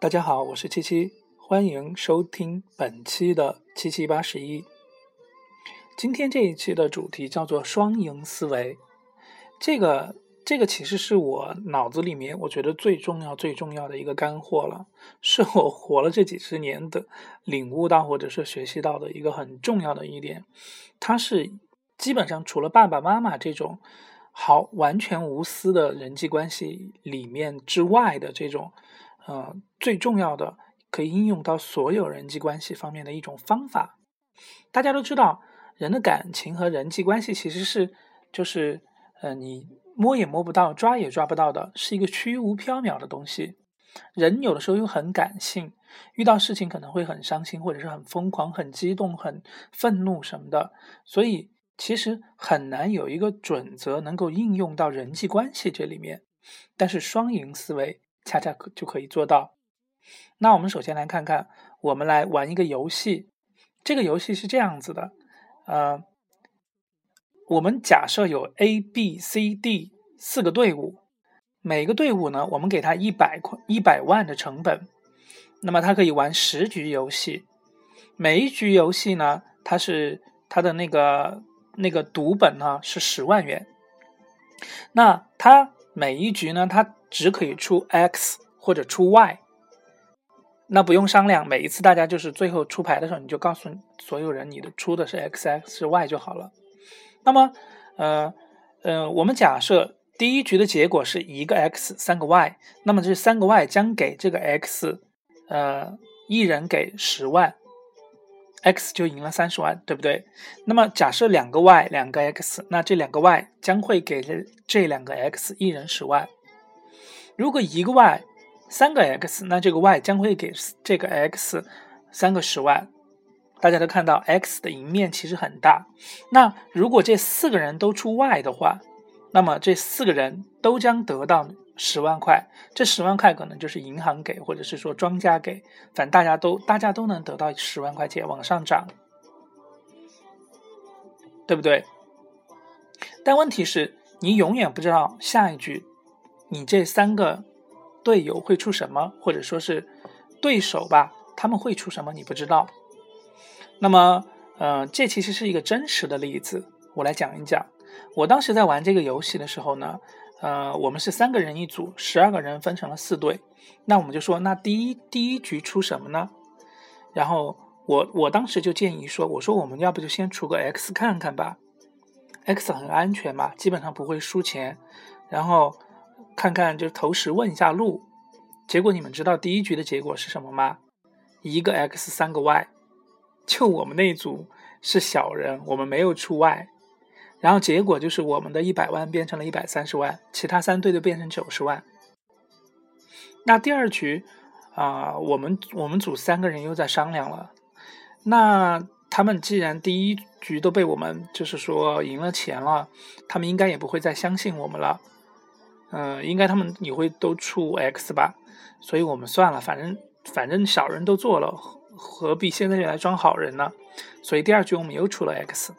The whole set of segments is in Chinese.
大家好，我是七七，欢迎收听本期的七七八十一。今天这一期的主题叫做双赢思维。这个这个其实是我脑子里面我觉得最重要最重要的一个干货了，是我活了这几十年的领悟到或者是学习到的一个很重要的一点。它是基本上除了爸爸妈妈这种好完全无私的人际关系里面之外的这种。呃，最重要的可以应用到所有人际关系方面的一种方法。大家都知道，人的感情和人际关系其实是就是呃，你摸也摸不到，抓也抓不到的，是一个虚无缥缈的东西。人有的时候又很感性，遇到事情可能会很伤心，或者是很疯狂、很激动、很愤怒什么的。所以其实很难有一个准则能够应用到人际关系这里面。但是双赢思维。恰恰可就可以做到。那我们首先来看看，我们来玩一个游戏。这个游戏是这样子的，呃，我们假设有 A、B、C、D 四个队伍，每个队伍呢，我们给他一百块、一百万的成本，那么他可以玩十局游戏。每一局游戏呢，它是它的那个那个赌本呢是十万元。那他每一局呢，他只可以出 X 或者出 Y，那不用商量，每一次大家就是最后出牌的时候，你就告诉所有人你的出的是 X X 是 Y 就好了。那么，呃呃，我们假设第一局的结果是一个 X 三个 Y，那么这三个 Y 将给这个 X，呃，一人给十万，X 就赢了三十万，对不对？那么假设两个 Y 两个 X，那这两个 Y 将会给这这两个 X 一人十万。如果一个 y 三个 x，那这个 y 将会给这个 x 三个十万。大家都看到 x 的赢面其实很大。那如果这四个人都出 y 的话，那么这四个人都将得到十万块。这十万块可能就是银行给，或者是说庄家给，反正大家都大家都能得到十万块钱往上涨，对不对？但问题是，你永远不知道下一句。你这三个队友会出什么，或者说是对手吧？他们会出什么？你不知道。那么，呃，这其实是一个真实的例子，我来讲一讲。我当时在玩这个游戏的时候呢，呃，我们是三个人一组，十二个人分成了四队。那我们就说，那第一第一局出什么呢？然后我我当时就建议说，我说我们要不就先出个 X 看看吧，X 很安全嘛，基本上不会输钱。然后。看看，就投石问一下路。结果你们知道第一局的结果是什么吗？一个 X 三个 Y，就我们那一组是小人，我们没有出 Y，然后结果就是我们的一百万变成了一百三十万，其他三队就变成九十万。那第二局啊，我们我们组三个人又在商量了。那他们既然第一局都被我们就是说赢了钱了，他们应该也不会再相信我们了。嗯，应该他们也会都出 X 吧，所以我们算了，反正反正小人都做了，何必现在就来装好人呢？所以第二局我们又出了 X，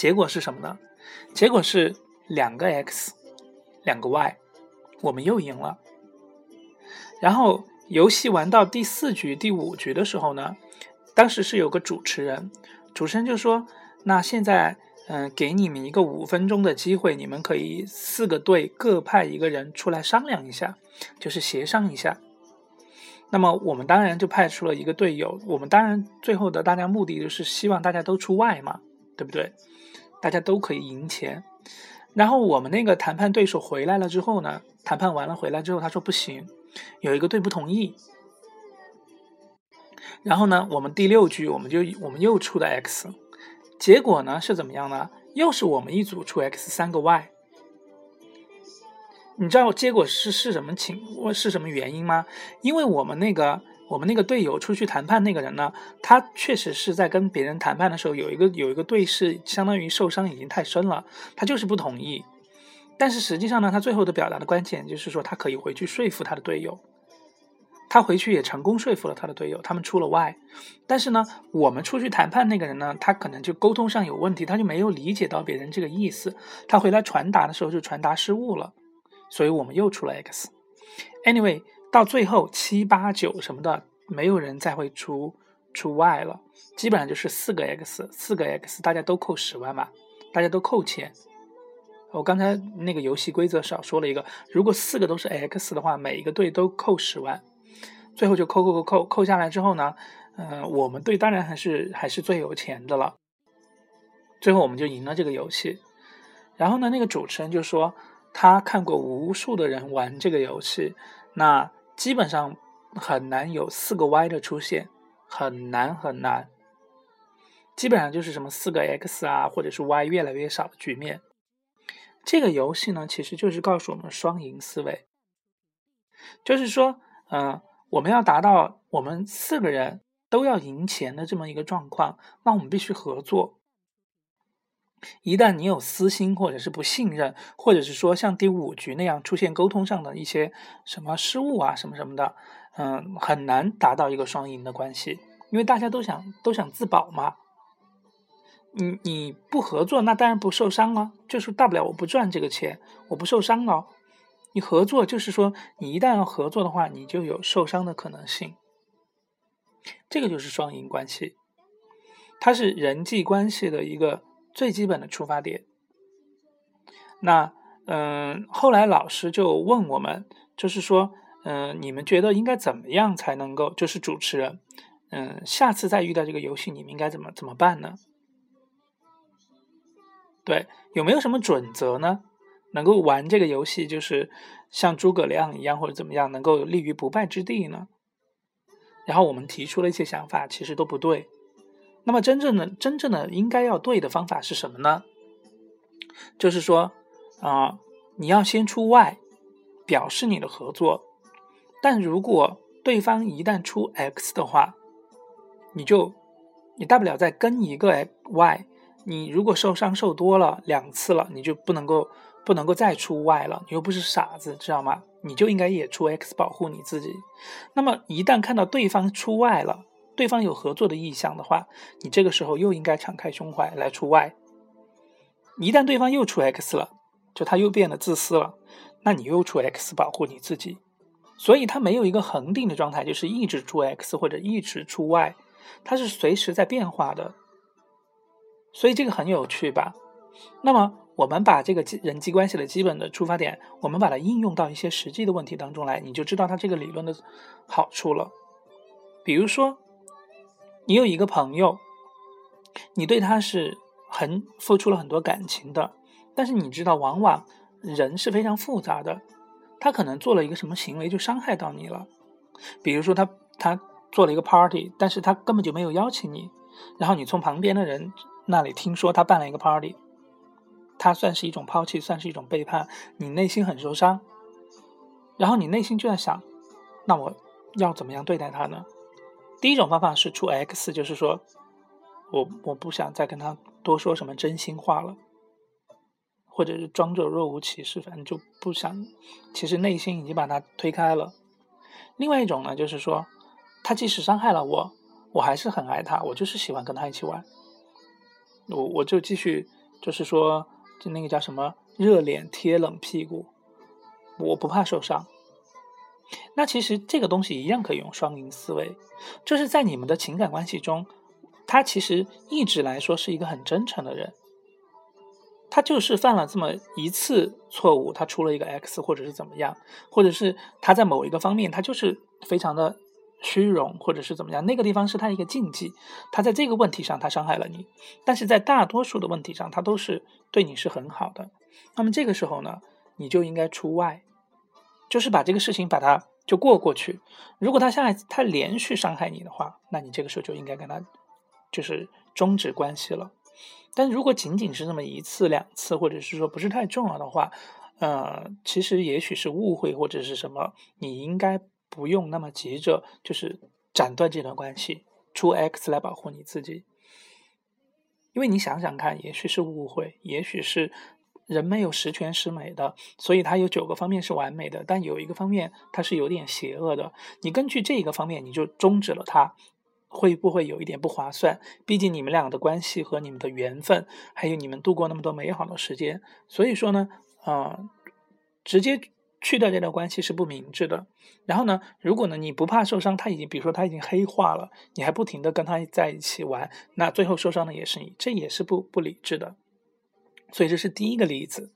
结果是什么呢？结果是两个 X，两个 Y，我们又赢了。然后游戏玩到第四局、第五局的时候呢，当时是有个主持人，主持人就说：“那现在。”嗯，给你们一个五分钟的机会，你们可以四个队各派一个人出来商量一下，就是协商一下。那么我们当然就派出了一个队友，我们当然最后的大家目的就是希望大家都出外嘛，对不对？大家都可以赢钱。然后我们那个谈判对手回来了之后呢，谈判完了回来之后，他说不行，有一个队不同意。然后呢，我们第六局我们就我们又出的 X。结果呢是怎么样呢？又是我们一组出 X 三个 Y，你知道结果是是什么情是什么原因吗？因为我们那个我们那个队友出去谈判那个人呢，他确实是在跟别人谈判的时候有一个有一个队是相当于受伤已经太深了，他就是不同意。但是实际上呢，他最后的表达的关键就是说他可以回去说服他的队友。他回去也成功说服了他的队友，他们出了 Y，但是呢，我们出去谈判那个人呢，他可能就沟通上有问题，他就没有理解到别人这个意思，他回来传达的时候就传达失误了，所以我们又出了 X。Anyway，到最后七八九什么的，没有人再会出出 y 了，基本上就是四个 x，四个 x 大家都扣十万嘛，大家都扣钱。我刚才那个游戏规则少说了一个，如果四个都是 x 的话，每一个队都扣十万，最后就扣扣扣扣扣下来之后呢，嗯，我们队当然还是还是最有钱的了。最后我们就赢了这个游戏。然后呢，那个主持人就说他看过无数的人玩这个游戏，那基本上很难有四个 y 的出现，很难很难。基本上就是什么四个 x 啊，或者是 y 越来越少的局面。这个游戏呢，其实就是告诉我们双赢思维，就是说，嗯，我们要达到我们四个人都要赢钱的这么一个状况，那我们必须合作。一旦你有私心，或者是不信任，或者是说像第五局那样出现沟通上的一些什么失误啊，什么什么的，嗯，很难达到一个双赢的关系，因为大家都想都想自保嘛。你你不合作，那当然不受伤了，就是大不了我不赚这个钱，我不受伤了。你合作就是说，你一旦要合作的话，你就有受伤的可能性。这个就是双赢关系，它是人际关系的一个最基本的出发点。那嗯，后来老师就问我们，就是说，嗯，你们觉得应该怎么样才能够，就是主持人，嗯，下次再遇到这个游戏，你们应该怎么怎么办呢？对，有没有什么准则呢？能够玩这个游戏，就是像诸葛亮一样，或者怎么样，能够立于不败之地呢？然后我们提出了一些想法，其实都不对。那么真正的、真正的应该要对的方法是什么呢？就是说，啊，你要先出 Y，表示你的合作。但如果对方一旦出 X 的话，你就，你大不了再跟一个 Y。你如果受伤受多了两次了，你就不能够不能够再出 Y 了。你又不是傻子，知道吗？你就应该也出 X 保护你自己。那么一旦看到对方出 Y 了，对方有合作的意向的话，你这个时候又应该敞开胸怀来出 Y。一旦对方又出 X 了，就他又变得自私了，那你又出 X 保护你自己。所以它没有一个恒定的状态，就是一直出 X 或者一直出 Y，它是随时在变化的。所以这个很有趣吧？那么我们把这个人际关系的基本的出发点，我们把它应用到一些实际的问题当中来，你就知道它这个理论的好处了。比如说，你有一个朋友，你对他是很付出了很多感情的，但是你知道，往往人是非常复杂的，他可能做了一个什么行为就伤害到你了。比如说，他他做了一个 party，但是他根本就没有邀请你，然后你从旁边的人。那里听说他办了一个 party，他算是一种抛弃，算是一种背叛，你内心很受伤，然后你内心就在想，那我要怎么样对待他呢？第一种方法是出 X，就是说我我不想再跟他多说什么真心话了，或者是装作若无其事，反正就不想，其实内心已经把他推开了。另外一种呢，就是说他即使伤害了我，我还是很爱他，我就是喜欢跟他一起玩。我我就继续，就是说，就那个叫什么热脸贴冷屁股，我不怕受伤。那其实这个东西一样可以用双赢思维，就是在你们的情感关系中，他其实一直来说是一个很真诚的人，他就是犯了这么一次错误，他出了一个 X 或者是怎么样，或者是他在某一个方面他就是非常的。虚荣，或者是怎么样，那个地方是他一个禁忌，他在这个问题上他伤害了你，但是在大多数的问题上，他都是对你是很好的。那么这个时候呢，你就应该出外，就是把这个事情把它就过过去。如果他下一次他连续伤害你的话，那你这个时候就应该跟他就是终止关系了。但如果仅仅是那么一次两次，或者是说不是太重要的话，呃，其实也许是误会或者是什么，你应该。不用那么急着，就是斩断这段关系，出 X 来保护你自己。因为你想想看，也许是误会，也许是人没有十全十美的，所以他有九个方面是完美的，但有一个方面他是有点邪恶的。你根据这一个方面，你就终止了他，会不会有一点不划算？毕竟你们俩的关系和你们的缘分，还有你们度过那么多美好的时间，所以说呢，啊，直接。去掉这段关系是不明智的。然后呢，如果呢你不怕受伤，他已经比如说他已经黑化了，你还不停的跟他在一起玩，那最后受伤的也是你，这也是不不理智的。所以这是第一个例子。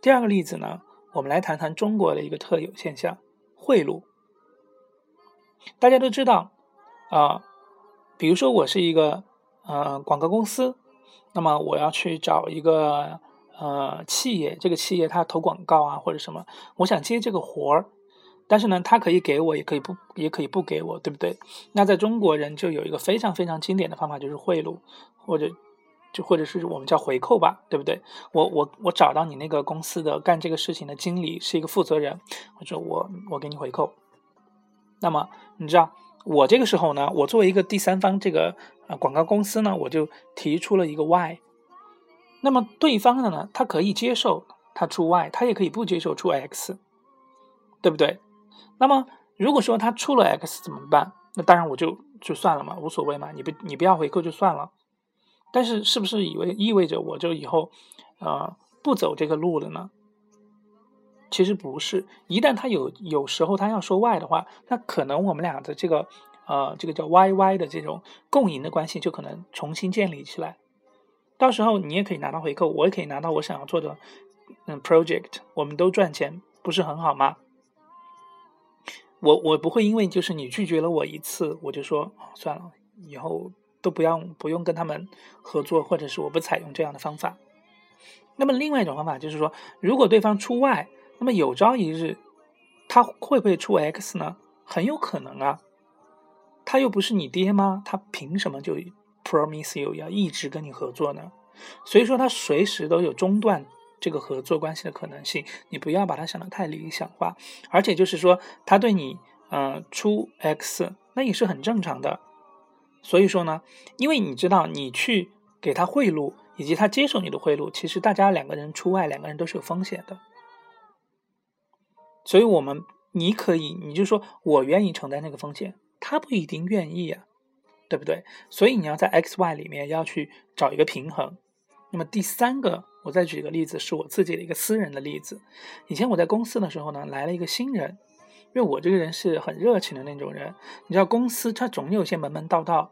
第二个例子呢，我们来谈谈中国的一个特有现象——贿赂。大家都知道啊，比如说我是一个呃广告公司，那么我要去找一个。呃，企业这个企业他投广告啊，或者什么，我想接这个活儿，但是呢，他可以给我，也可以不，也可以不给我，对不对？那在中国人就有一个非常非常经典的方法，就是贿赂，或者就或者是我们叫回扣吧，对不对？我我我找到你那个公司的干这个事情的经理是一个负责人，或者我我给你回扣。那么你知道，我这个时候呢，我作为一个第三方，这个呃广告公司呢，我就提出了一个 Y。那么对方的呢，他可以接受他出 Y，他也可以不接受出 X，对不对？那么如果说他出了 X 怎么办？那当然我就就算了嘛，无所谓嘛，你不你不要回扣就算了。但是是不是以为意味着我就以后呃不走这个路了呢？其实不是，一旦他有有时候他要说 why 的话，那可能我们俩的这个呃这个叫 YY 的这种共赢的关系就可能重新建立起来。到时候你也可以拿到回扣，我也可以拿到我想要做的嗯 project，我们都赚钱，不是很好吗？我我不会因为就是你拒绝了我一次，我就说算了，以后都不要不用跟他们合作，或者是我不采用这样的方法。那么另外一种方法就是说，如果对方出 Y，那么有朝一日他会不会出 X 呢？很有可能啊，他又不是你爹吗？他凭什么就？Promise you 要一直跟你合作呢，所以说他随时都有中断这个合作关系的可能性。你不要把它想得太理想化，而且就是说他对你呃出 X 那也是很正常的。所以说呢，因为你知道你去给他贿赂，以及他接受你的贿赂，其实大家两个人出外，两个人都是有风险的。所以我们你可以，你就说我愿意承担那个风险，他不一定愿意呀。对不对？所以你要在 X、Y 里面要去找一个平衡。那么第三个，我再举一个例子，是我自己的一个私人的例子。以前我在公司的时候呢，来了一个新人，因为我这个人是很热情的那种人。你知道，公司它总有些门门道道，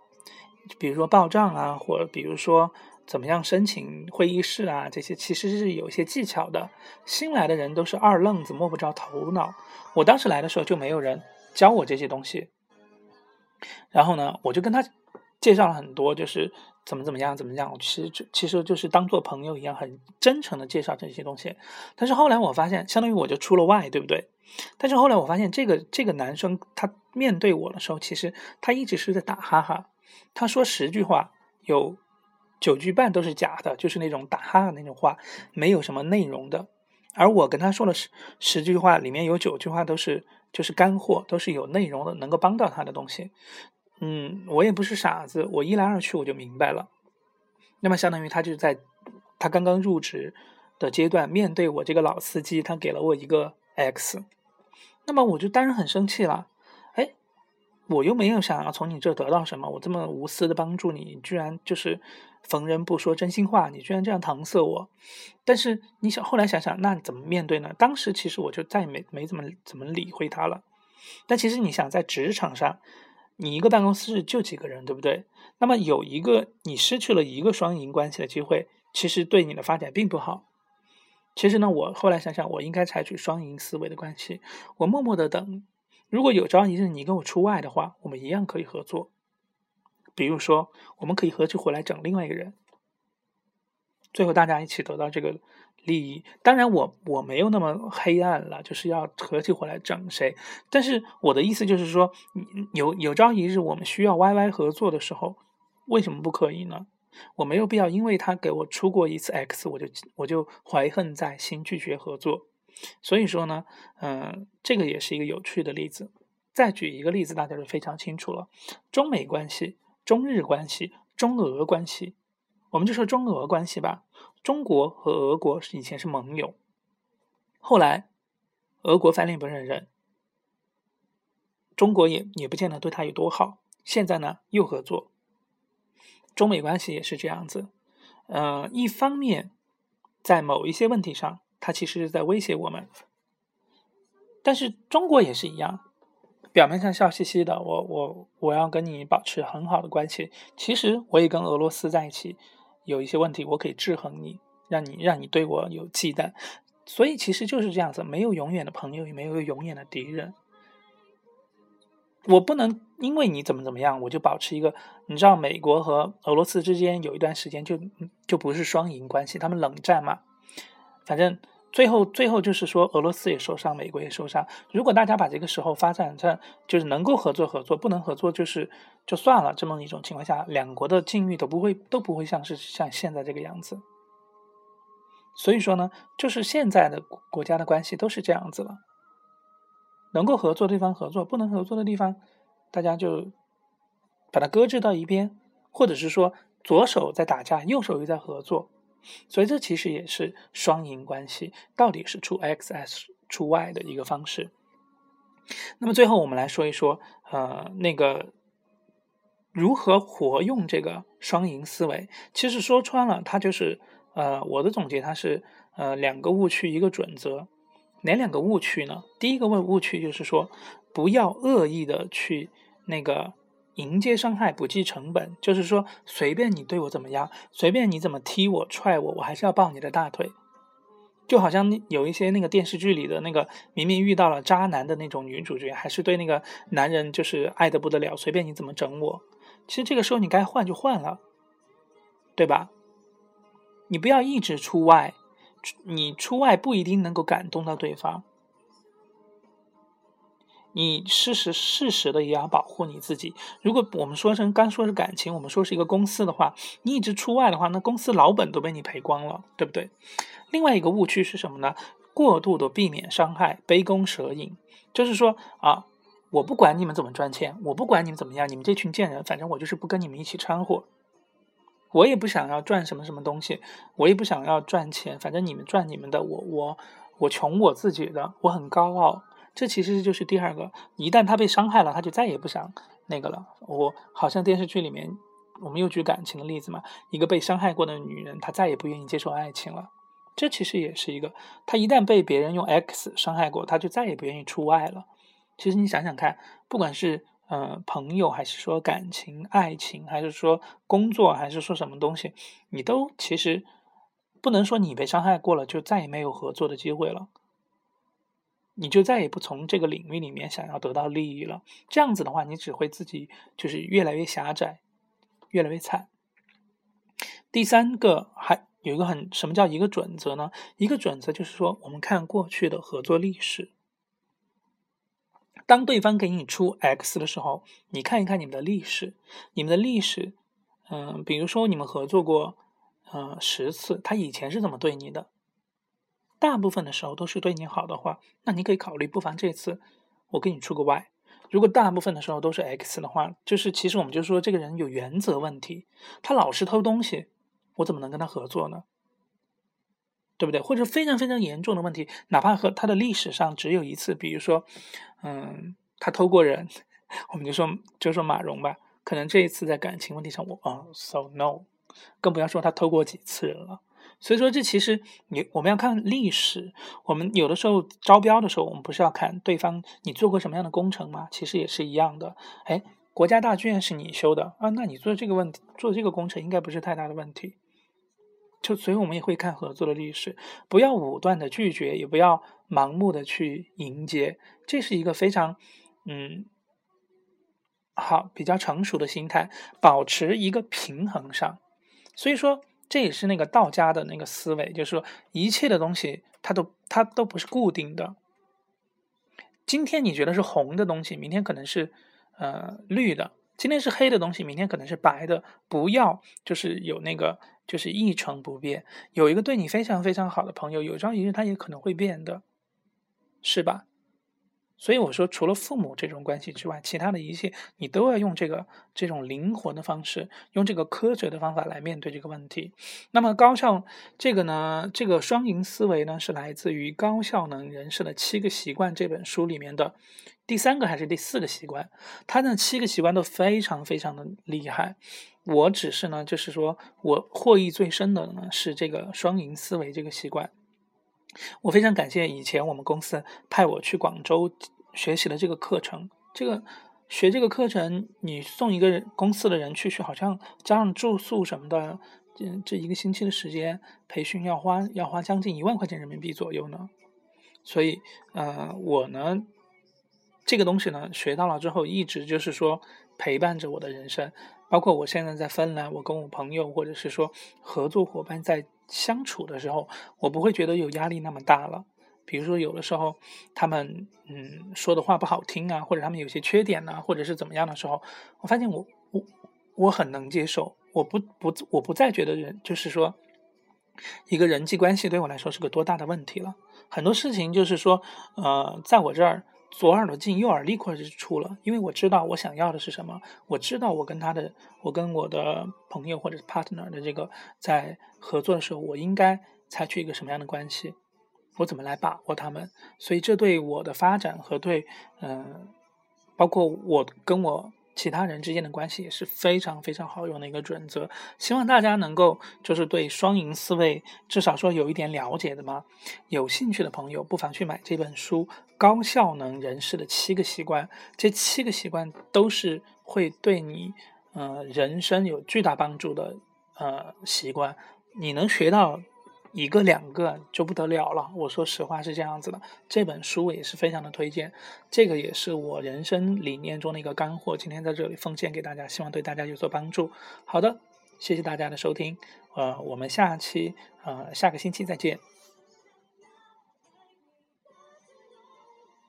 比如说报账啊，或者比如说怎么样申请会议室啊，这些其实是有一些技巧的。新来的人都是二愣子，摸不着头脑。我当时来的时候就没有人教我这些东西。然后呢，我就跟他介绍了很多，就是怎么怎么样，怎么样。其实就其实就是当做朋友一样，很真诚的介绍这些东西。但是后来我发现，相当于我就出了外对不对？但是后来我发现，这个这个男生他面对我的时候，其实他一直是在打哈哈。他说十句话，有九句半都是假的，就是那种打哈哈那种话，没有什么内容的。而我跟他说了十十句话，里面有九句话都是。就是干货，都是有内容的，能够帮到他的东西。嗯，我也不是傻子，我一来二去我就明白了。那么相当于他就是在他刚刚入职的阶段，面对我这个老司机，他给了我一个 X，那么我就当然很生气了。哎，我又没有想要从你这得到什么，我这么无私的帮助你，居然就是。逢人不说真心话，你居然这样搪塞我！但是你想后来想想，那怎么面对呢？当时其实我就再也没没怎么怎么理会他了。但其实你想在职场上，你一个办公室就几个人，对不对？那么有一个你失去了一个双赢关系的机会，其实对你的发展并不好。其实呢，我后来想想，我应该采取双赢思维的关系，我默默的等。如果有朝一日你跟我出外的话，我们一样可以合作。比如说，我们可以合起伙来整另外一个人，最后大家一起得到这个利益。当然，我我没有那么黑暗了，就是要合起伙来整谁。但是我的意思就是说，有有朝一日我们需要 YY 合作的时候，为什么不可以呢？我没有必要因为他给我出过一次 X，我就我就怀恨在心，拒绝合作。所以说呢，嗯，这个也是一个有趣的例子。再举一个例子，大家就非常清楚了：中美关系。中日关系、中俄关系，我们就说中俄关系吧。中国和俄国是以前是盟友，后来俄国翻脸不认人，中国也也不见得对他有多好。现在呢又合作，中美关系也是这样子。呃，一方面在某一些问题上，他其实是在威胁我们；但是中国也是一样，表面上笑嘻嘻的，我我我要跟你保持很好的关系，其实我也跟俄罗斯在一起，有一些问题我可以制衡你，让你让你对我有忌惮，所以其实就是这样子，没有永远的朋友，也没有永远的敌人。我不能因为你怎么怎么样，我就保持一个，你知道，美国和俄罗斯之间有一段时间就就不是双赢关系，他们冷战嘛，反正最后最后就是说俄罗斯也受伤，美国也受伤。如果大家把这个时候发展成就是能够合作合作，不能合作就是就算了，这么一种情况下，两国的境遇都不会都不会像是像现在这个样子。所以说呢，就是现在的国家的关系都是这样子了。能够合作的地方合作，不能合作的地方，大家就把它搁置到一边，或者是说左手在打架，右手又在合作，所以这其实也是双赢关系，到底是出 X S 出 Y 的一个方式。那么最后我们来说一说，呃，那个如何活用这个双赢思维。其实说穿了，它就是呃，我的总结它是呃两个误区一个准则。哪两个误区呢？第一个误误区就是说，不要恶意的去那个迎接伤害，不计成本。就是说，随便你对我怎么样，随便你怎么踢我、踹我，我还是要抱你的大腿。就好像有一些那个电视剧里的那个，明明遇到了渣男的那种女主角，还是对那个男人就是爱的不得了，随便你怎么整我。其实这个时候你该换就换了，对吧？你不要一直出外。你出外不一定能够感动到对方，你事实事实的也要保护你自己。如果我们说成刚说是感情，我们说是一个公司的话，你一直出外的话，那公司老本都被你赔光了，对不对？另外一个误区是什么呢？过度的避免伤害，杯弓蛇影，就是说啊，我不管你们怎么赚钱，我不管你们怎么样，你们这群贱人，反正我就是不跟你们一起掺和。我也不想要赚什么什么东西，我也不想要赚钱，反正你们赚你们的，我我我穷我自己的，我很高傲。这其实就是第二个，一旦他被伤害了，他就再也不想那个了。我好像电视剧里面，我们又举感情的例子嘛，一个被伤害过的女人，她再也不愿意接受爱情了。这其实也是一个，她一旦被别人用 X 伤害过，她就再也不愿意出外了。其实你想想看，不管是。呃，朋友还是说感情、爱情，还是说工作，还是说什么东西，你都其实不能说你被伤害过了就再也没有合作的机会了，你就再也不从这个领域里面想要得到利益了。这样子的话，你只会自己就是越来越狭窄，越来越惨。第三个还有一个很什么叫一个准则呢？一个准则就是说，我们看过去的合作历史。当对方给你出 X 的时候，你看一看你们的历史，你们的历史，嗯，比如说你们合作过，呃，十次，他以前是怎么对你的？大部分的时候都是对你好的话，那你可以考虑，不妨这次我给你出个 Y。如果大部分的时候都是 X 的话，就是其实我们就说这个人有原则问题，他老是偷东西，我怎么能跟他合作呢？对不对？或者非常非常严重的问题，哪怕和他的历史上只有一次，比如说，嗯，他偷过人，我们就说就说马蓉吧，可能这一次在感情问题上，我啊，so no，更不要说他偷过几次人了。所以说，这其实你我们要看历史，我们有的时候招标的时候，我们不是要看对方你做过什么样的工程吗？其实也是一样的。哎，国家大剧院是你修的啊，那你做这个问题，做这个工程应该不是太大的问题。就所以，我们也会看合作的历史，不要武断的拒绝，也不要盲目的去迎接，这是一个非常，嗯，好比较成熟的心态，保持一个平衡上。所以说，这也是那个道家的那个思维，就是说，一切的东西它都它都不是固定的。今天你觉得是红的东西，明天可能是呃绿的；今天是黑的东西，明天可能是白的。不要就是有那个。就是一成不变。有一个对你非常非常好的朋友，有朝一日他也可能会变的，是吧？所以我说，除了父母这种关系之外，其他的一切你都要用这个这种灵活的方式，用这个科学的方法来面对这个问题。那么高效这个呢，这个双赢思维呢，是来自于《高效能人士的七个习惯》这本书里面的第三个还是第四个习惯？他的七个习惯都非常非常的厉害。我只是呢，就是说我获益最深的呢是这个双赢思维这个习惯。我非常感谢以前我们公司派我去广州学习的这个课程。这个学这个课程，你送一个公司的人去，去好像加上住宿什么的，这这一个星期的时间培训要花要花将近一万块钱人民币左右呢。所以，呃，我呢，这个东西呢学到了之后，一直就是说陪伴着我的人生。包括我现在在芬兰，我跟我朋友或者是说合作伙伴在相处的时候，我不会觉得有压力那么大了。比如说有的时候他们嗯说的话不好听啊，或者他们有些缺点呐，或者是怎么样的时候，我发现我我我很能接受，我不不我不再觉得人就是说一个人际关系对我来说是个多大的问题了。很多事情就是说呃在我这儿。左耳朵进右耳立刻就出了，因为我知道我想要的是什么，我知道我跟他的，我跟我的朋友或者 partner 的这个在合作的时候，我应该采取一个什么样的关系，我怎么来把握他们，所以这对我的发展和对，嗯，包括我跟我。其他人之间的关系也是非常非常好用的一个准则，希望大家能够就是对双赢思维至少说有一点了解的嘛。有兴趣的朋友不妨去买这本书《高效能人士的七个习惯》，这七个习惯都是会对你呃人生有巨大帮助的呃习惯，你能学到。一个两个就不得了了，我说实话是这样子的。这本书我也是非常的推荐，这个也是我人生理念中的一个干货，今天在这里奉献给大家，希望对大家有所帮助。好的，谢谢大家的收听，呃，我们下期呃下个星期再见。